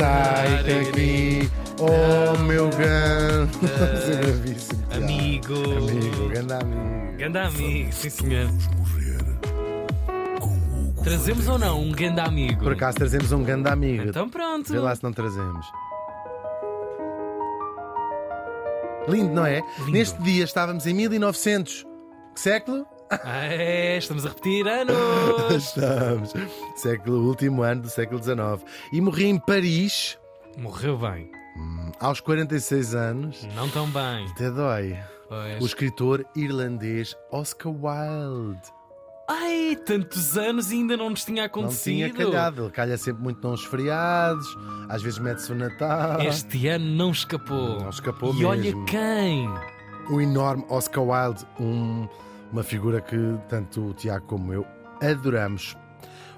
sai daqui, oh meu grande. Amigo. Amigo, grande amigo. Grande amigo, sim senhor. morrer com o Trazemos ou não um grande amigo? Por acaso trazemos um grande amigo. Então pronto. Vê lá se não trazemos. Lindo, não é? Lindo. Neste dia estávamos em 1900. Que século? É, estamos a repetir anos. Estamos. Século, último ano do século XIX. E morri em Paris Morreu bem. hum, aos 46 anos. Não tão bem. Até dói. Pois. O escritor irlandês Oscar Wilde. Ai, tantos anos e ainda não nos tinha Não acontecido. tinha calhado. Ele calha sempre muito nos feriados. Às vezes mete-se o Natal. Este ano não escapou. Não escapou e olha mesmo. quem. O enorme Oscar Wilde, um- uma figura que tanto o Tiago como eu adoramos.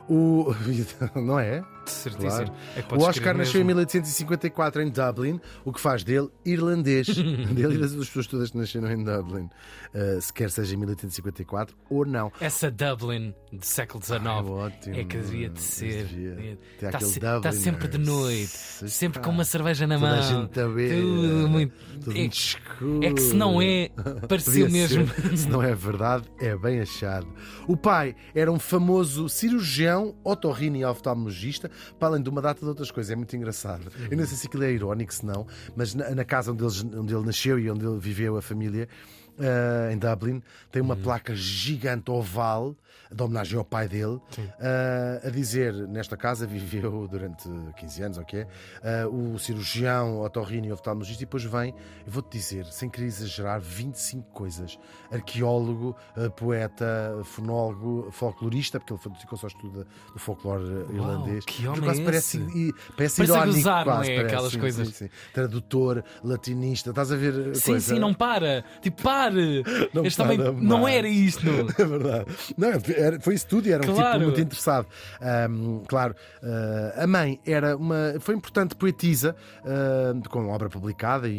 O... Não é? Certíssimo. Claro. É O Oscar nasceu em mesmo. 1854 em Dublin, o que faz dele irlandês. dele e das pessoas todas que nasceram em Dublin. Uh, se quer seja em 1854 ou não. Essa Dublin do século XIX Ah, ótimo. é que devia de ser. Devia. Está, se- está sempre de noite, Se sempre está. com uma cerveja na Toda mão. a gente a ver. Tudo muito. Tudo é, muito escuro. é que se não é, pareceu Podia mesmo. ser. Se não é verdade, é bem achado. O pai era um famoso cirurgião, otorrino e oftalmologista, para além de uma data de outras coisas. É muito engraçado. Eu não sei se aquilo é irónico, se não, mas na, na casa onde, eles- onde ele nasceu e onde ele viveu, a família, ah, em Dublin, tem uma placa gigante oval de homenagem ao pai dele, ah, a dizer: nesta casa viveu durante 15 anos, ok? Ah, o cirurgião, otorrino e oftalmologista, e depois vem, eu vou-te dizer, sem querer exagerar, 25 coisas: arqueólogo, ah, poeta, fonólogo, folclorista, porque ele dedicou-se ao estudo do folclore ah, irlandês. que homem quase é parece, e- parece, irónico, gozar, não quase, é? parece, Aquelas sim, coisas. sim, sim. Tradutor, latinista, estás a ver? Sim, coisa? sim, não para. Tipo, pare. Não este também não era isto. É verdade. Não, era- foi isso tudo e era um Claro. tipo muito interessado. Ahm, claro, ah, a mãe era uma. Foi importante poetisa, ah, com obra publicada e,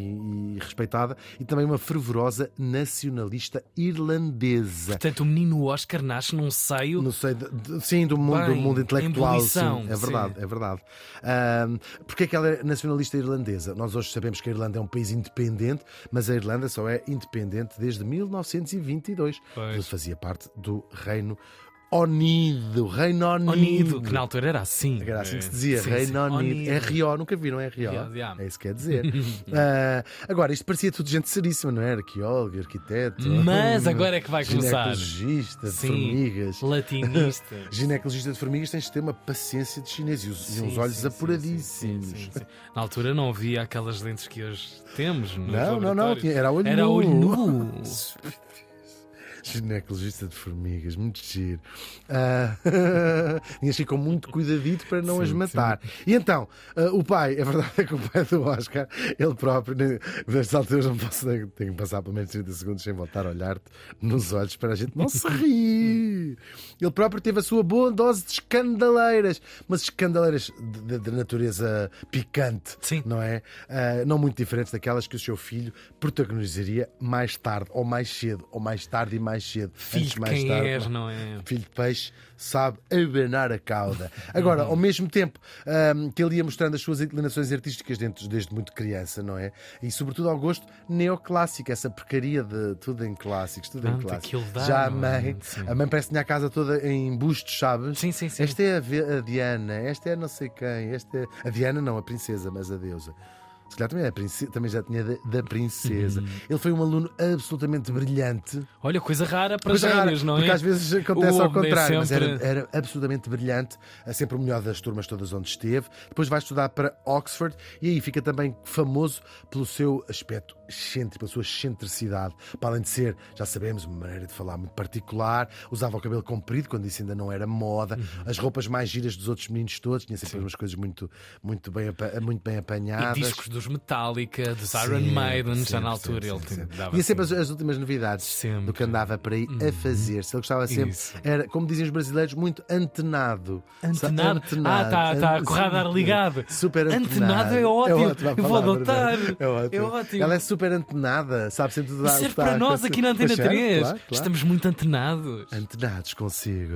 e respeitada, e também uma fervorosa nacionalista irlandesa. Portanto, o menino Oscar nasce num seio. Não sei, de- de- sim, do mundo, Bem, do mundo intelectual. Sim, é verdade, sim. é verdade. Porque é que ela é nacionalista irlandesa? Nós hoje sabemos que a Irlanda é um país independente, mas a Irlanda só é independente desde 1922. Pois. Fazia parte do Reino Unido. Reino Unido. Unido, que na altura era assim. Era assim que se dizia, Sim, Reino sim. Unido. É RO, nunca viram RO? RO, yeah. É isso que quer dizer. Ah, agora, isto parecia tudo gente seríssima, não é? Arqueólogo, arquiteto. Mas agora é que vai começar. Ginecologista, de Sim. formigas. Latinista. Ginecologista de formigas tens de ter uma paciência de chinês e, os, e uns olhos sim, sim, apuradíssimos. sim, sim, sim. Na altura não havia aquelas lentes que hoje temos. Não, não, não, era olho Era nu. olho nu. Ginecologista de formigas, muito giro. Tinhas que ir com muito cuidadito para não as matar. E então, ah, o pai, a verdade é que o pai do Oscar, ele próprio, ne- nestas alturas não posso, tenho que passar pelo menos 30 segundos sem voltar a olhar-te nos olhos para a gente não se rir. Ele próprio teve a sua boa dose de escandaleiras, mas escandaleiras de, de- de natureza picante, Sim. não é? Ah, não muito diferentes daquelas que o seu filho protagonizaria mais tarde, ou mais cedo, ou mais tarde e mais cedo. Filho Antes mais quem tarde, és, não é? Filho de peixe sabe abanar a cauda. Agora, ao mesmo tempo ahm, que ele ia mostrando as suas inclinações artísticas dentro, desde muito criança, não é? E sobretudo ao gosto neoclássico, essa porcaria de tudo em clássicos, tudo em Pronto, clássicos. dá, Já a é? mãe, Sim. a mãe parece que tinha a casa toda em bustos, sabes? Sim, sim, sim. Esta é a, a Diana, esta é não sei quem, esta é... A Diana não, a princesa, mas a deusa. Se calhar também, é princesa, também já tinha da, da princesa. Uhum. Ele foi um aluno absolutamente brilhante. Olha, coisa rara para Coisa rara, gênios, não porque é? às vezes acontece ao é contrário, mas sempre- era, era absolutamente brilhante, é sempre o melhor das turmas todas onde esteve. Depois vai estudar para Oxford e aí fica também famoso pelo seu aspecto excêntrico, pela sua excentricidade. Para além de ser, já sabemos, uma maneira de falar muito particular, usava o cabelo comprido quando isso ainda não era moda, Uhum. as roupas mais giras dos outros meninos todos, tinha sempre umas coisas muito, muito, bem, muito bem E apanhadas. discos dos dos Metallica, dos Iron Sempre, Maiden, já sempre, na altura sempre, ele dava Tinha sempre as, as últimas novidades Sempre. do que andava para aí a fazer. Se ele gostava sempre, Isso. era, como dizem os brasileiros, muito antenado. Antenado? Ah, tá, tá, o radar ligado. Super antenado. Antenado é ótimo. a Eu vou adotar. não É ótimo. É ótimo. Ela é super antenada, sabe sempre tudo serve para nós aqui na Antena 3. Estamos muito antenados. Antenados consigo.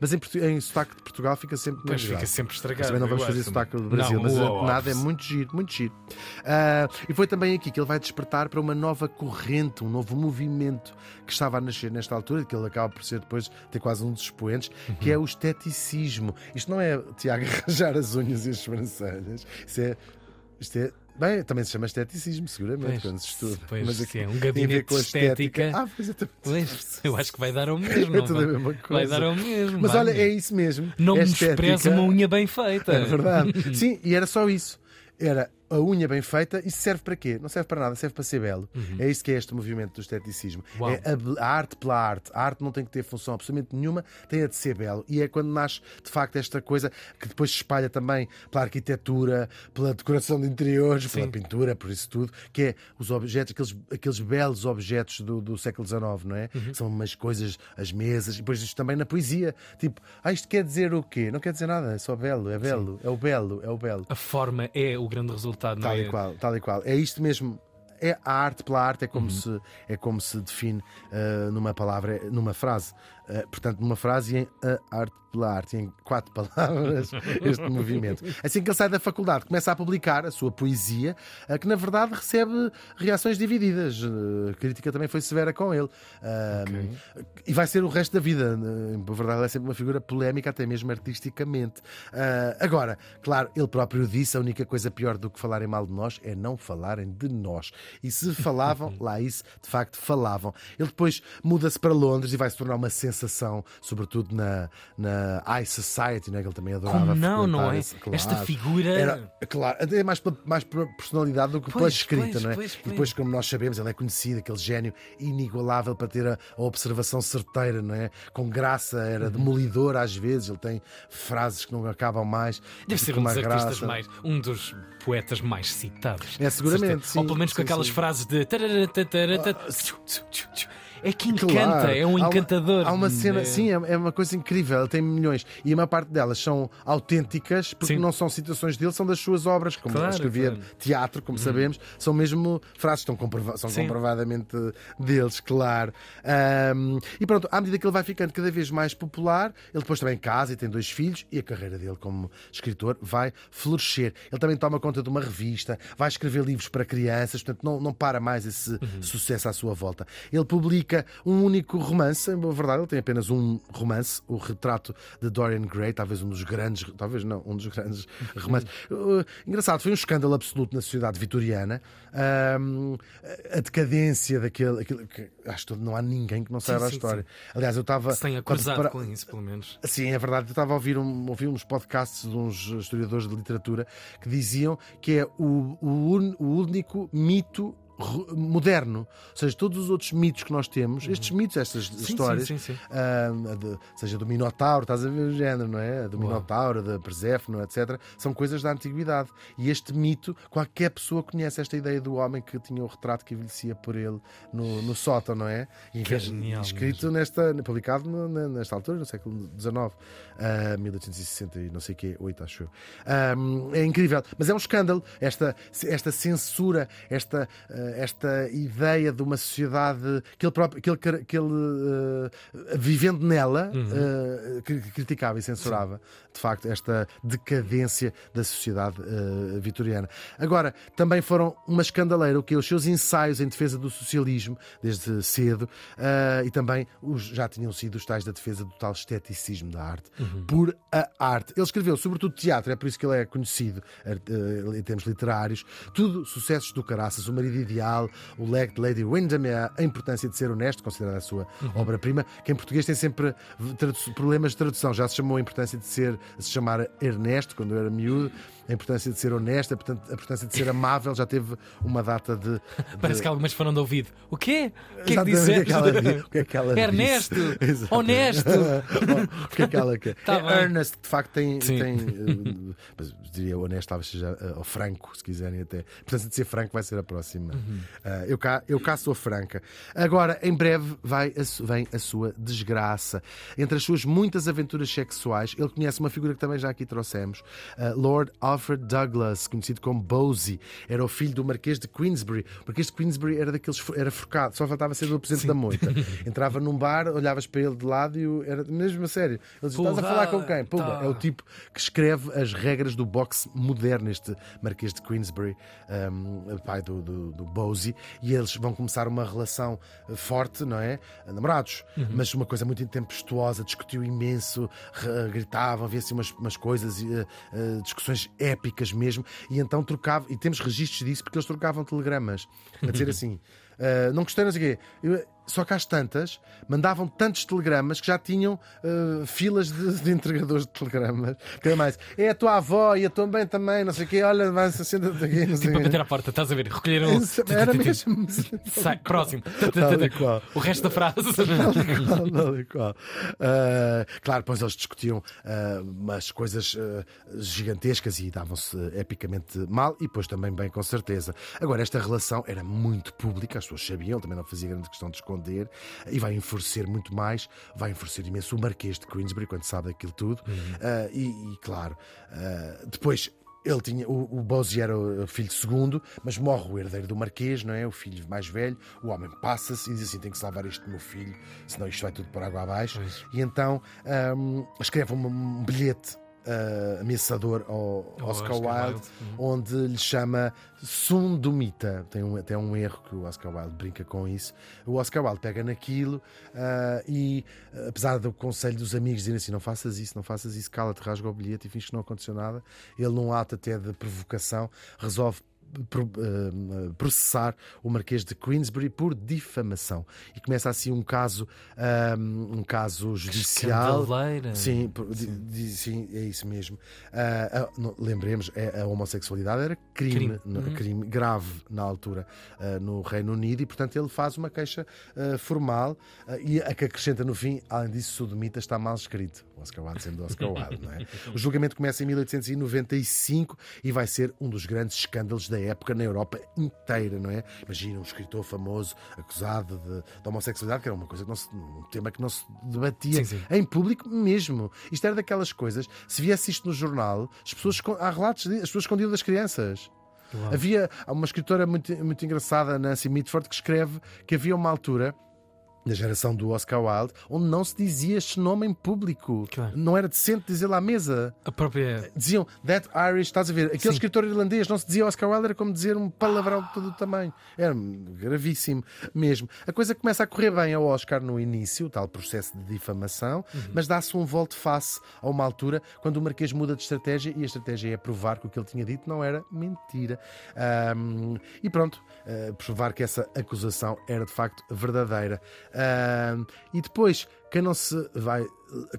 Mas em, portu- em sotaque de Portugal fica sempre Pois mais fica sempre Mas estragado. também não vamos fazer sotaque do Brasil, mas nada é muito giro, muito giro. Ah, e foi também aqui que ele vai despertar para uma nova corrente, um novo movimento que estava a nascer nesta altura, que ele acaba por ser depois ter quase um dos expoentes, que é o esteticismo. Isto não é Tiago arranjar as unhas e as sobrancelhas, isto é. Isto é Bem, também se chama esteticismo, seguramente, Pois, quando se estuda. pois, Mas sim, aqui é um gabinete com a de estética. Ah, pois. Pois, eu acho que vai dar ao mesmo. É tudo a vai? mesma Vai coisa. dar ao mesmo. Mas vai. olha, é isso mesmo. Não É menospreza estética. uma unha bem feita. É verdade. Sim, e era só isso. Era a unha bem feita. Isso serve para quê? Não serve para nada, serve para ser belo. É isso que é este movimento do esteticismo. Uhum. Uau. É a, a arte pela arte. A arte não tem que ter função absolutamente nenhuma, tem a de ser belo. E é quando nasce, de facto, esta coisa que depois se espalha também pela arquitetura, pela decoração de interiores, pela Sim. pintura, por isso tudo, que é os objetos, aqueles, aqueles belos objetos do, do século XIX, não é? Uhum. São umas coisas, as mesas, e depois isto também na poesia. Tipo, ah, isto quer dizer o quê? Não quer dizer nada, é só belo, é belo, é o belo, é o belo. A forma é o grande resultado, não Tal é? e qual, tal e qual. É isto mesmo. É a arte pela arte, é como, Uhum. se, é como se define ah, numa palavra, numa frase. Ah, portanto, numa frase, em a arte pela arte, em quatro palavras, este movimento. Assim que ele sai da faculdade, começa a publicar a sua poesia, ah, que na verdade recebe reações divididas. A crítica também foi severa com ele. Ah, E vai ser o resto da vida. Na verdade, ele é sempre uma figura polémica, até mesmo artisticamente. Agora, claro, ele próprio disse: a única coisa pior do que falarem mal de nós é não falarem de nós. E se falavam, lá isso, de facto, falavam. Ele depois muda-se para Londres e vai se tornar uma sensação, sobretudo na, na High Society, né, que ele também adorava. Como não, não é? esse- claro. Esta figura. Era, claro, até mais pela, mais pela personalidade do que pela escrita, pois, não é? pois, E pois. depois, como nós sabemos, ele é conhecido, aquele gênio inigualável para ter a, a observação certeira, não é? Com graça, era Uhum. demolidor às vezes, ele tem frases que não acabam mais. Deve ser um dos artistas graça. mais. um dos poetas mais citados. É, seguramente, sim, Ou pelo menos com sim, aquelas frases de. É que encanta, Claro. é um Há uma- encantador. Há uma cena, É. sim, é, uma coisa incrível. Ele tem milhões e a maior parte delas são autênticas porque Sim. não são citações dele, são das suas obras, como Claro, escrevia claro. Teatro, como sabemos, são mesmo frases que estão comprova- são Sim. comprovadamente deles, claro. Ahm, e pronto, à medida que ele vai ficando cada vez mais popular, ele depois também casa e tem dois filhos e a carreira dele como escritor vai florescer. Ele também toma conta de uma revista, vai escrever livros para crianças, portanto não, não para mais esse Uhum. sucesso à sua volta. Ele publica um único romance, em boa verdade, ele tem apenas um romance, o retrato de Dorian Gray, talvez um dos grandes, talvez não, um dos grandes romances. Uh, engraçado, foi um escândalo absoluto na sociedade vitoriana. Ahm, a decadência daquele. aquele- que, acho que não há ninguém que não saiba a sim, história. Aliás, eu estava. Se tenha cruzado para- com isso, pelo menos. Sim, é verdade. Eu estava a ouvir, um, ouvir uns podcasts de uns historiadores de literatura que diziam que é o, o, un- o único mito moderno. Ou seja, todos os outros mitos que nós temos, estes mitos, estas histórias, sim, sim. ah, de- seja do Minotauro, estás a ver o género, não é? Do Minotauro, da Perséfone, etc. São coisas da antiguidade. E este mito, qualquer pessoa conhece esta ideia do homem que tinha o retrato que envelhecia por ele no, no sótão, não é? E Que é genial Escrito nesta, publicado no- nesta altura, no século XIX, ah, 1860 e não sei o quê, 8, acho eu. Ah, é incrível, mas é um escândalo esta, esta censura, esta, ah, esta ideia de uma sociedade que ele próprio, que ele, que ele ah, vivendo nela, ah, cri- criticava e censurava, de facto, esta decadência da sociedade ah, vitoriana. Agora, também foram uma escandaleira o que os seus ensaios em defesa do socialismo, desde cedo, e também os, já tinham sido os tais da defesa do tal esteticismo da arte, por a arte. Ele escreveu sobretudo teatro, é por isso que ele é conhecido em termos literários, tudo sucessos do caraças, o marido ideal o leg de Lady Wyndham, a importância de ser honesto, considerada a sua obra-prima, que em português tem sempre problemas de tradução. Já se chamou a importância de ser, de se chamar Ernesto, quando eu era miúdo, a importância de ser honesto, a a importância de ser amável, já teve uma data de. de- Parece que algumas foram de ouvido. O quê? O que é que disseste? O que é que ela, é Ernesto! Honesto! o que é que ela quer? Tá é. Ernest, de facto, tem. Sim. tem eh, mas diria honesto, talvez seja eh, ou franco, se quiserem até. Portanto, de ser franco vai ser a próxima. Uhum. Ah, eu, cá, eu cá sou franca. Agora, em breve, vai a vem a sua desgraça. Entre as suas muitas aventuras sexuais, ele conhece uma figura que também já aqui trouxemos, Lord Alfred Douglas, conhecido como Bosie. Era o filho do Marquês de Queensbury. O Marquês de Queensbury era daqueles. Era forcado, só faltava ser do presidente da moita. Entrava num bar, olhavas para ele de lado e era mesmo a sério. Ele dizia: Estás a falar com quem? Pumba. Tá. É o tipo que escreve as regras do boxe moderno, este Marquês de Queensbury, um, pai do, do, do Bosie, e eles vão começar uma relação eh, forte, não é? Namorados, mas uma coisa muito intempestuosa, discutiu imenso, gritavam, havia assim umas, umas coisas, eh, eh, discussões épicas mesmo, e então trocavam, e temos registros disso porque eles trocavam telegramas, a dizer assim. Uh, não gostei, não sei o quê. Eu- só que às tantas mandavam tantos telegramas que já tinham uh, filas de, de entregadores de telegramas. Que é mais, é a tua avó e a tua mãe também, não sei o quê, olha, vai senta-te aqui, não Tipo quê. bater à porta, estás a ver? Recolheram. Era mesmo. Sai, próximo. O resto da frase. E e. Uh, claro, depois eles discutiam uh, umas coisas gigantescas e davam-se epicamente mal, e depois também bem, com certeza. Agora, esta relação era muito pública, as pessoas sabiam, também não fazia grande questão de esconder, e vai enfurecer muito mais, vai enfurecer imenso o Marquês de Queensbury, quando sabe daquilo tudo. Uh, e, e, claro, uh, depois. Ele tinha, o, o Bosie era o filho segundo, mas morre o herdeiro do Marquês, não é? O filho mais velho. O homem passa-se e diz assim: tem que salvar este meu filho, senão isto vai tudo por água abaixo. Pois. E então hum, escreve um, um bilhete ah, ameaçador ao Ao Oscar, Oscar Wilde, Wilde, uhum. onde lhe chama Sundumita. Tem um, até um erro que o Oscar Wilde brinca com isso. O Oscar Wilde pega naquilo ah, e, apesar do conselho dos amigos dizerem assim: não faças isso, não faças isso, cala-te, rasga o bilhete e finge que não aconteceu nada, ele, num ato até de provocação, resolve processar o Marquês de Queensbury por difamação e começa assim um caso ah, um caso judicial sim, di- sim é isso mesmo ah, não- lembremos é, a homossexualidade era crime Crime. Uhum. crime grave na altura ah, no Reino Unido e portanto ele faz uma queixa formal e a que acrescenta no fim além disso Sodomita está mal escrito Oscar Wilde sendo Oscar Wilde não é? o julgamento começa em 1895 e vai ser um dos grandes escândalos da época na Europa inteira, não é? Imagina um escritor famoso acusado de, de homossexualidade, que era uma coisa que não se, um tema que não se debatia Sim, sim. em público mesmo. Isto era daquelas coisas, se viesse isto no jornal, as pessoas, há relatos, as pessoas escondiam das crianças. Uau. Havia uma escritora muito, muito engraçada, Nancy Mitford, que escreve que havia uma altura. Na geração do Oscar Wilde, onde não se dizia este nome em público. Claro. Não era decente dizer-lo à mesa A própria. diziam That Irish, estás a ver? Aquele Sim. escritor irlandês não se dizia Oscar Wilde, era como dizer um palavrão de todo o tamanho. Era gravíssimo mesmo. A coisa começa a correr bem ao Oscar no início, tal processo de difamação, mas dá-se um volte-face a uma altura quando o Marquês muda de estratégia e a estratégia é provar que o que ele tinha dito não era mentira. Ahm, e pronto, ah, provar que essa acusação era de facto verdadeira. E depois, quem não se vai.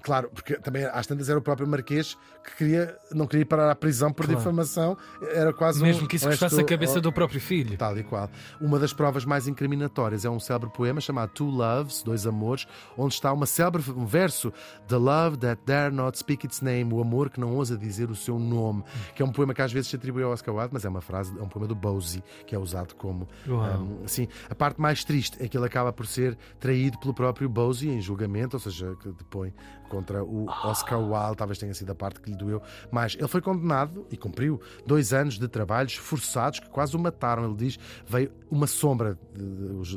Claro, porque também às tantas era o próprio Marquês que queria, não queria parar à prisão por Claro. difamação, era quase um Mesmo que isso custasse a cabeça do próprio filho. Tal e qual. Uma das provas mais incriminatórias é um célebre poema chamado Two Loves, Dois Amores, onde está uma célebre um verso The love that dare not speak its name, o amor que não ousa dizer o seu nome, que é um poema que às vezes se atribui ao Oscar Wilde, mas é uma frase, é um poema do Bosie, que é usado como. Um, sim, a parte mais triste é que ele acaba por ser traído pelo próprio Bosie em julgamento, ou seja, que depõe contra o Oscar Wilde, talvez tenha sido a parte que lhe doeu mais. Ele foi condenado e cumpriu dois anos de trabalhos forçados que quase o mataram. Ele diz: veio uma sombra,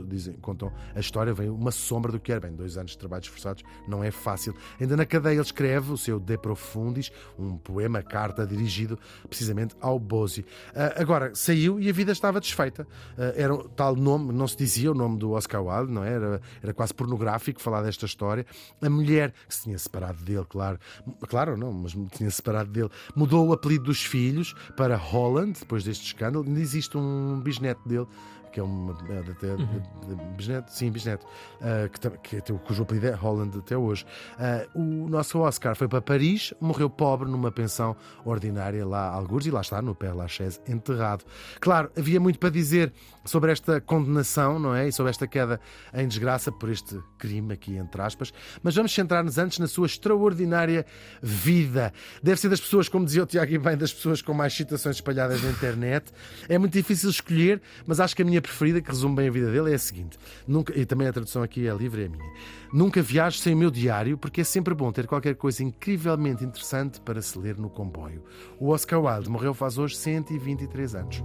dizem, contam a história, veio uma sombra do que era. Bem, dois anos de trabalhos forçados não é fácil. Ainda na cadeia ele escreve o seu De Profundis, um poema, carta dirigido precisamente ao Bosie. Ah, agora, saiu e a vida estava desfeita. Ah, era um tal nome, não se dizia o nome do Oscar Wilde, não é? Era, era quase pornográfico falar desta história. A mulher que se tinha separado dele, claro, claro, não, mas tinha separado dele, mudou o apelido dos filhos para Holland, depois deste escândalo. Ainda existe um bisneto dele que é uma. É, de, de bisneto, sim, bisneto, uh, que, que, tem- cujo apelido é Holland até hoje. Uh, o nosso Oscar foi para Paris, morreu pobre numa pensão ordinária lá, algures, e lá está, no Père Lachaise, enterrado. Claro, havia muito para dizer sobre esta condenação, não é? E sobre esta queda em desgraça por este crime aqui, entre aspas, mas vamos centrar-nos antes na sua extraordinária vida. Deve ser das pessoas, como dizia o Tiago e bem, das pessoas com mais citações espalhadas na internet. É muito difícil escolher, mas acho que a minha preferida, que resume bem a vida dele, é a seguinte: nunca, e também a tradução aqui é livre, é a minha. Nunca viajo sem o meu diário, porque é sempre bom ter qualquer coisa incrivelmente interessante para se ler no comboio. O Oscar Wilde morreu faz hoje 123 anos.